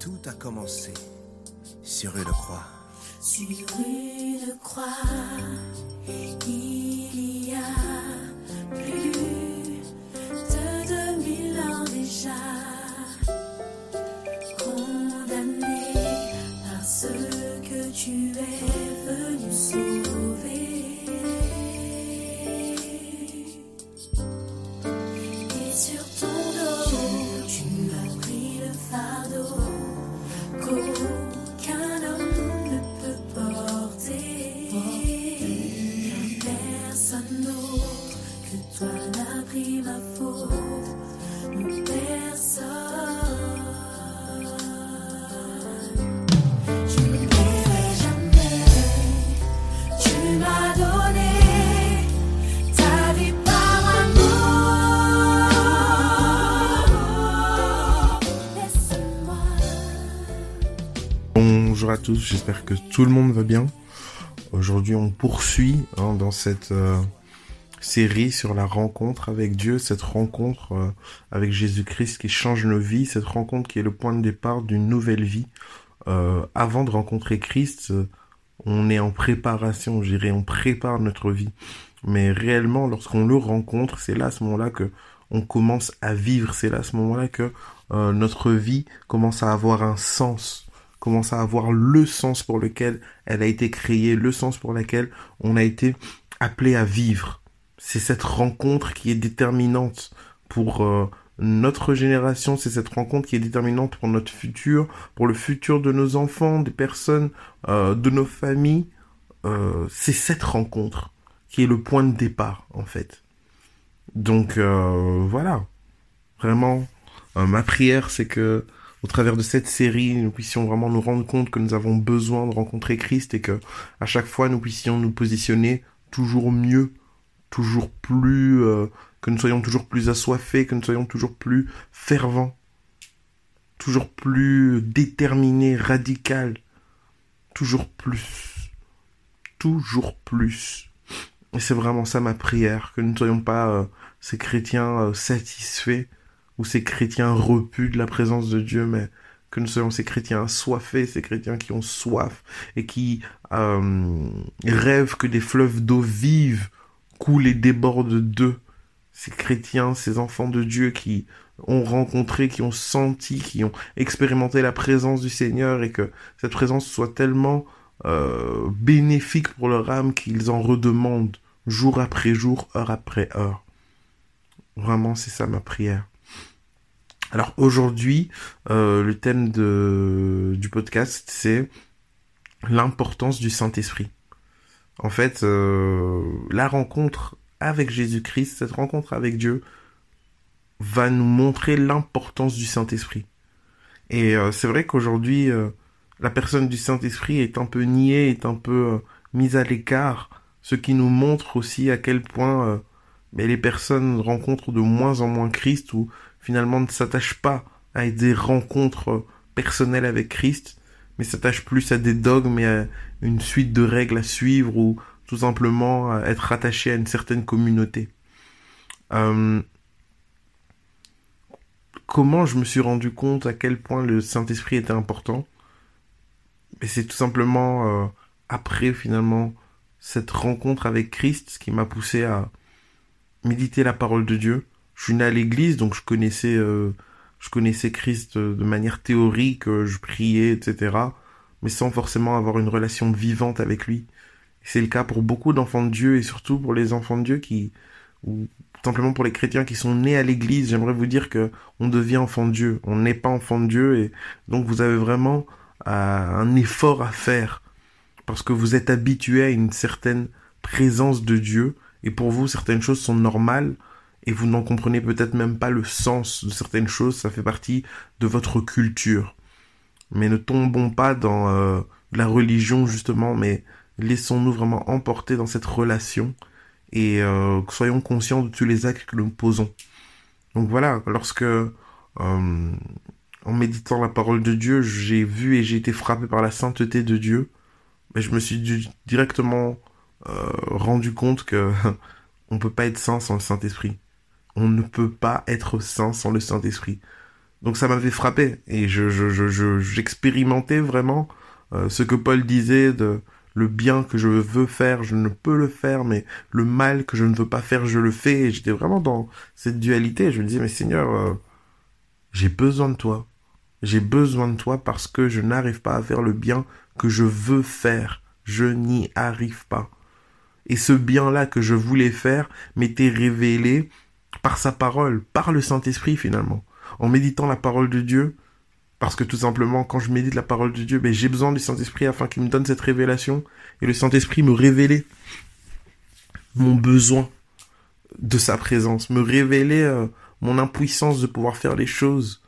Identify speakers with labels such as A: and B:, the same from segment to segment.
A: Tout a commencé sur une croix.
B: Sur une croix, il y a plus de 2000 ans déjà.
C: À tous, j'espère que tout le monde va bien. Aujourd'hui, on poursuit hein, dans cette euh, série sur la rencontre avec Dieu, cette rencontre euh, avec Jésus-Christ qui change nos vies, cette rencontre qui est le point de départ d'une nouvelle vie. Euh, avant de rencontrer Christ, on est en préparation, je dirais, on prépare notre vie. Mais réellement, lorsqu'on le rencontre, c'est là à ce moment-là que on commence à vivre. C'est là à ce moment-là que notre vie commence à avoir un sens commence à avoir le sens pour lequel elle a été créée, le sens pour lequel on a été appelé à vivre. C'est cette rencontre qui est déterminante pour euh, notre génération, c'est cette rencontre qui est déterminante pour notre futur, pour le futur de nos enfants, des personnes, euh, de nos familles. Euh, c'est cette rencontre qui est le point de départ, en fait. Donc euh, voilà, vraiment, euh, ma prière, c'est que au travers de cette série, nous puissions vraiment nous rendre compte que nous avons besoin de rencontrer Christ et que à chaque fois nous puissions nous positionner toujours mieux, toujours plus, euh, que nous soyons toujours plus assoiffés, que nous soyons toujours plus fervents, toujours plus déterminés, radicaux, toujours plus, toujours plus. Et c'est vraiment ça ma prière, que nous ne soyons pas euh, ces chrétiens euh, satisfaits ou ces chrétiens repus de la présence de Dieu, mais que nous soyons ces chrétiens assoiffés, ces chrétiens qui ont soif et qui euh, rêvent que des fleuves d'eau vive coulent et débordent d'eux. Ces chrétiens, ces enfants de Dieu qui ont rencontré, qui ont senti, qui ont expérimenté la présence du Seigneur et que cette présence soit tellement euh, bénéfique pour leur âme qu'ils en redemandent jour après jour, heure après heure. Vraiment, c'est ça ma prière. Alors aujourd'hui, euh, le thème de, du podcast, c'est l'importance du Saint-Esprit. En fait, euh, la rencontre avec Jésus-Christ, cette rencontre avec Dieu, va nous montrer l'importance du Saint-Esprit. Et euh, c'est vrai qu'aujourd'hui, la personne du Saint-Esprit est un peu niée, est un peu mise à l'écart, ce qui nous montre aussi à quel point mais les personnes rencontrent de moins en moins Christ ou finalement ne s'attachent pas à des rencontres personnelles avec Christ, mais s'attachent plus à des dogmes et à une suite de règles à suivre ou tout simplement à être rattaché à une certaine communauté. Euh, comment je me suis rendu compte à quel point le Saint-Esprit était important? Et c'est tout simplement euh, après finalement cette rencontre avec Christ qui m'a poussé à méditer la parole de Dieu. Je suis né à l'église, donc je connaissais, euh, je connaissais Christ euh, de manière théorique, euh, je priais, etc. Mais sans forcément avoir une relation vivante avec lui. C'est le cas pour beaucoup d'enfants de Dieu et surtout pour les enfants de Dieu qui, ou simplement pour les chrétiens qui sont nés à l'église. J'aimerais vous dire que on devient enfant de Dieu. On n'est pas enfant de Dieu et donc vous avez vraiment euh, un effort à faire parce que vous êtes habitué à une certaine présence de Dieu et pour vous certaines choses sont normales et vous n'en comprenez peut-être même pas le sens de certaines choses, ça fait partie de votre culture. Mais ne tombons pas dans euh, la religion justement, mais laissons-nous vraiment emporter dans cette relation et euh, soyons conscients de tous les actes que nous posons. Donc voilà, lorsque euh, en méditant la parole de Dieu, j'ai vu et j'ai été frappé par la sainteté de Dieu, mais je me suis directement rendu compte que on peut pas être saint sans le Saint-Esprit. On ne peut pas être saint sans le Saint-Esprit. Donc ça m'avait frappé et je j'expérimentais je, je, vraiment euh, ce que Paul disait de le bien que je veux faire, je ne peux le faire, mais le mal que je ne veux pas faire, je le fais. Et j'étais vraiment dans cette dualité. Je me disais, mais Seigneur, euh, j'ai besoin de toi. J'ai besoin de toi parce que je n'arrive pas à faire le bien que je veux faire. Je n'y arrive pas. Et ce bien-là que je voulais faire m'était révélé par sa parole, par le Saint-Esprit finalement. En méditant la parole de Dieu, parce que tout simplement, quand je médite la parole de Dieu, ben, j'ai besoin du Saint-Esprit afin qu'il me donne cette révélation. Et le Saint-Esprit me révélait mon besoin de sa présence, me révélait euh, mon impuissance de pouvoir faire les choses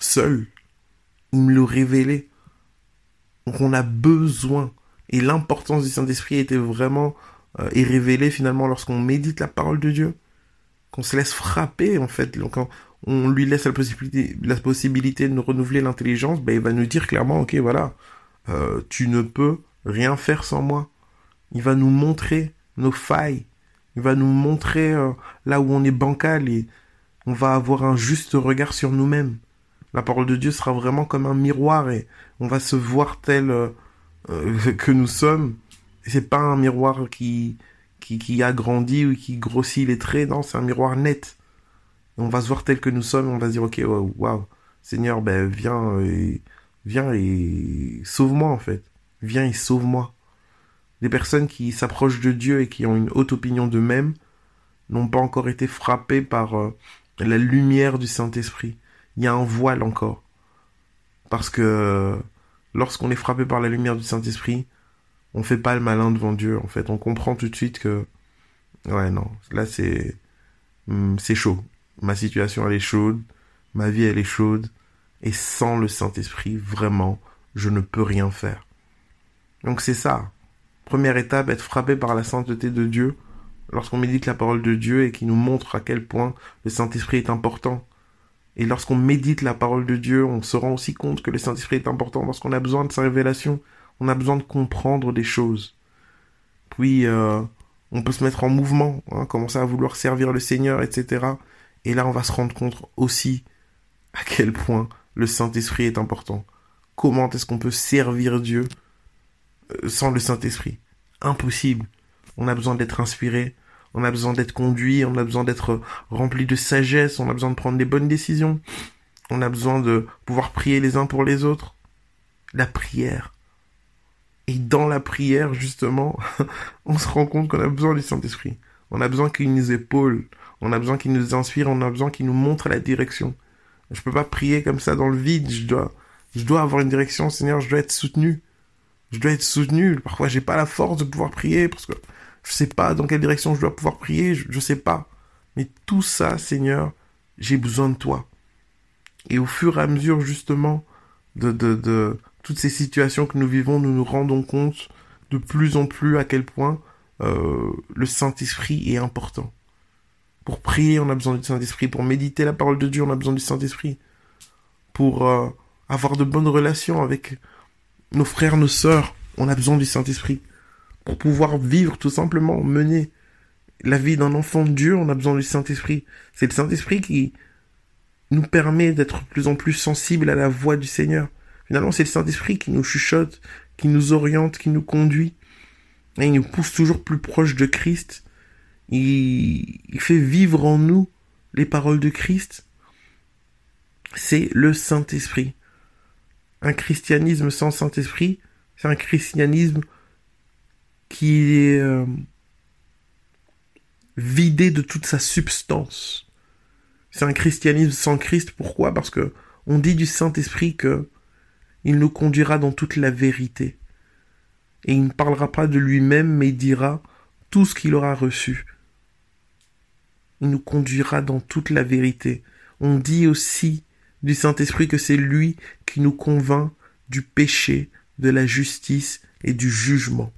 C: seul. Il me le révélait. Donc on a besoin. Et l'importance du Saint-Esprit était vraiment euh, est révélée finalement lorsqu'on médite la parole de Dieu. Qu'on se laisse frapper en fait. Donc, on lui laisse la possibilité, la possibilité de nous renouveler l'intelligence, ben, il va nous dire clairement, ok, voilà, euh, tu ne peux rien faire sans moi. Il va nous montrer nos failles. Il va nous montrer euh, là où on est bancal et on va avoir un juste regard sur nous-mêmes. La parole de Dieu sera vraiment comme un miroir et on va se voir tel euh, que nous sommes. C'est pas un miroir qui, qui, agrandit ou qui grossit les traits, non, c'est un miroir net on va se voir tel que nous sommes, on va se dire, ok, waouh, Seigneur, ben, viens, et, viens et sauve-moi, en fait. Viens et sauve-moi. Les personnes qui s'approchent de Dieu et qui ont une haute opinion d'eux-mêmes n'ont pas encore été frappées par euh, la lumière du Saint-Esprit. Il y a un voile encore. Parce que lorsqu'on est frappé par la lumière du Saint-Esprit, on fait pas le malin devant Dieu, en fait. On comprend tout de suite que, ouais, non, là, c'est, hmm, c'est chaud. Ma situation, elle est chaude. Ma vie, elle est chaude. Et sans le Saint-Esprit, vraiment, je ne peux rien faire. Donc c'est ça. Première étape, être frappé par la sainteté de Dieu lorsqu'on médite la parole de Dieu et qui nous montre à quel point le Saint-Esprit est important. Et lorsqu'on médite la parole de Dieu, on se rend aussi compte que le Saint-Esprit est important lorsqu'on a besoin de sa révélation. On a besoin de comprendre des choses. Puis, euh, on peut se mettre en mouvement, hein, commencer à vouloir servir le Seigneur, etc. Et là, on va se rendre compte aussi à quel point le Saint-Esprit est important. Comment est-ce qu'on peut servir Dieu euh, sans le Saint-Esprit? Impossible. On a besoin d'être inspiré, on a besoin d'être conduit, on a besoin d'être rempli de sagesse, on a besoin de prendre les bonnes décisions, on a besoin de pouvoir prier les uns pour les autres. La prière. Et dans la prière, justement, on se rend compte qu'on a besoin du Saint-Esprit. On a besoin qu'il nous épaule. On a besoin qu'il nous inspire, on a besoin qu'il nous montre la direction. Je peux pas prier comme ça dans le vide, je dois, avoir une direction, Seigneur, je dois être soutenu. Je dois être soutenu. Parfois, j'ai pas la force de pouvoir prier parce que je sais pas dans quelle direction je dois pouvoir prier, je, je sais pas. Mais tout ça, Seigneur, j'ai besoin de toi. Et au fur et à mesure, justement, de, de toutes ces situations que nous vivons, nous nous rendons compte de plus en plus à quel point euh, le Saint-Esprit est important. Pour prier, on a besoin du Saint-Esprit. Pour méditer la parole de Dieu, on a besoin du Saint-Esprit. Pour euh, avoir de bonnes relations avec nos frères, nos sœurs, on a besoin du Saint-Esprit. Pour pouvoir vivre tout simplement, mener la vie d'un enfant de Dieu, on a besoin du Saint-Esprit. C'est le Saint-Esprit qui nous permet d'être de plus en plus sensibles à la voix du Seigneur. Finalement, c'est le Saint-Esprit qui nous chuchote, qui nous oriente, qui nous conduit. Et il nous pousse toujours plus proche de Christ il, fait vivre en nous les paroles de Christ, c'est le Saint-Esprit. Un christianisme sans Saint-Esprit, c'est un christianisme qui est euh, vidé de toute sa substance. C'est un christianisme sans Christ. Pourquoi? Parce que on dit du Saint-Esprit que il nous conduira dans toute la vérité. Et il ne parlera pas de lui-même, mais il dira tout ce qu'il aura reçu il nous conduira dans toute la vérité. On dit aussi du Saint-Esprit que c'est lui qui nous convainc du péché, de la justice et du jugement.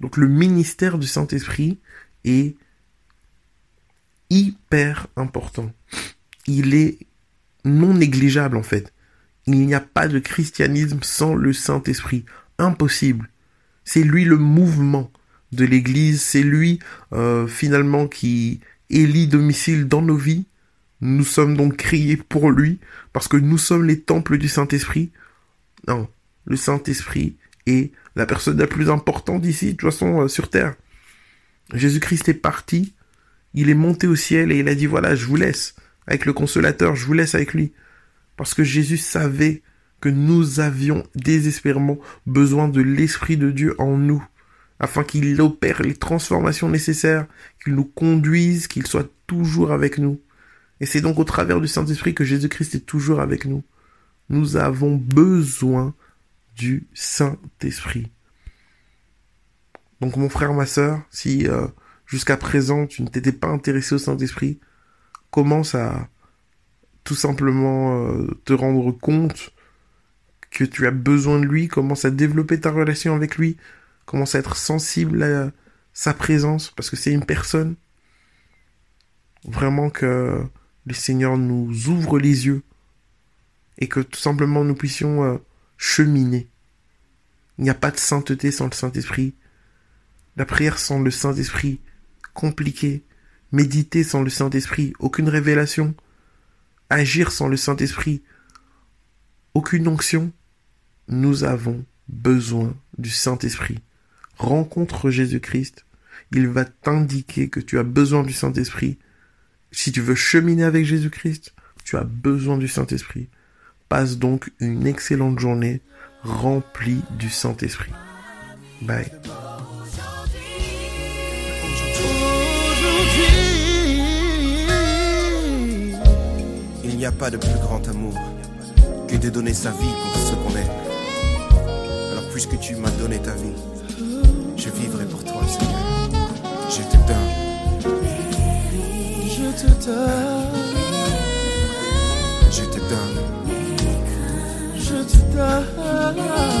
C: Donc le ministère du Saint-Esprit est hyper important. Il est non négligeable en fait. Il n'y a pas de christianisme sans le Saint-Esprit. Impossible. C'est lui le mouvement de l'Église, c'est lui euh, finalement qui élit domicile dans nos vies, Nous sommes donc criés pour lui parce que nous sommes les temples du Saint-Esprit. Non, le Saint-Esprit est la personne la plus importante ici, de toute façon, euh, sur terre. Jésus-Christ est parti, il est monté au ciel et il a dit voilà, je vous laisse avec le consolateur, je vous laisse avec lui. Parce que Jésus savait que nous avions désespérément besoin de l'Esprit de Dieu en nous, afin qu'il opère les transformations nécessaires, qu'il nous conduise, qu'il soit toujours avec nous. Et c'est donc au travers du Saint-Esprit que Jésus-Christ est toujours avec nous. Nous avons besoin du Saint-Esprit. Donc mon frère, ma sœur, si euh, jusqu'à présent tu ne t'étais pas intéressé au Saint-Esprit, commence à tout simplement euh, te rendre compte que tu as besoin de lui, commence à développer ta relation avec lui, commence à être sensible à sa présence, parce que c'est une personne. Vraiment que le Seigneur nous ouvre les yeux et que tout simplement nous puissions euh, cheminer. Il n'y a pas de sainteté sans le Saint-Esprit. La prière sans le Saint-Esprit, compliquée. Méditer sans le Saint-Esprit, aucune révélation. Agir sans le Saint-Esprit, aucune onction. Nous avons besoin du Saint-Esprit. Rencontre Jésus-Christ. Il va t'indiquer que tu as besoin du Saint-Esprit. Si tu veux cheminer avec Jésus-Christ, tu as besoin du Saint-Esprit. Passe donc une excellente journée remplie du Saint-Esprit. Bye.
A: N'y a pas de plus grand amour que de donner sa vie pour ce qu'on aime. Alors puisque tu m'as donné ta vie, je vivrai pour toi, Seigneur. Je te donne.
D: Je te donne,
A: Je te donne.
D: je te donne.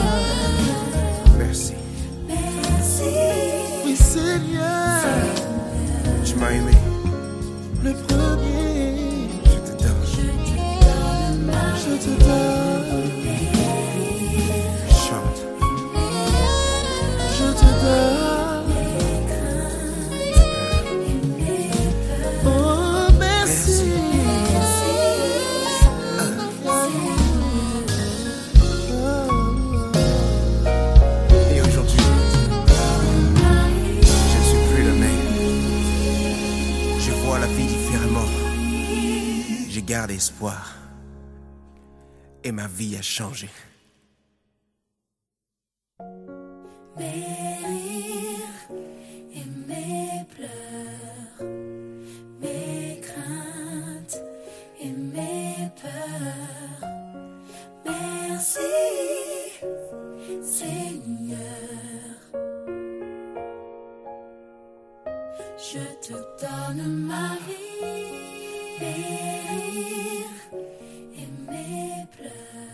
A: Garde espoir. Et ma vie a changé.
B: Mes rires et mes pleurs, mes craintes et mes peurs. Merci, Seigneur. Je te donne ma vie, Rire, aimer, pleurer.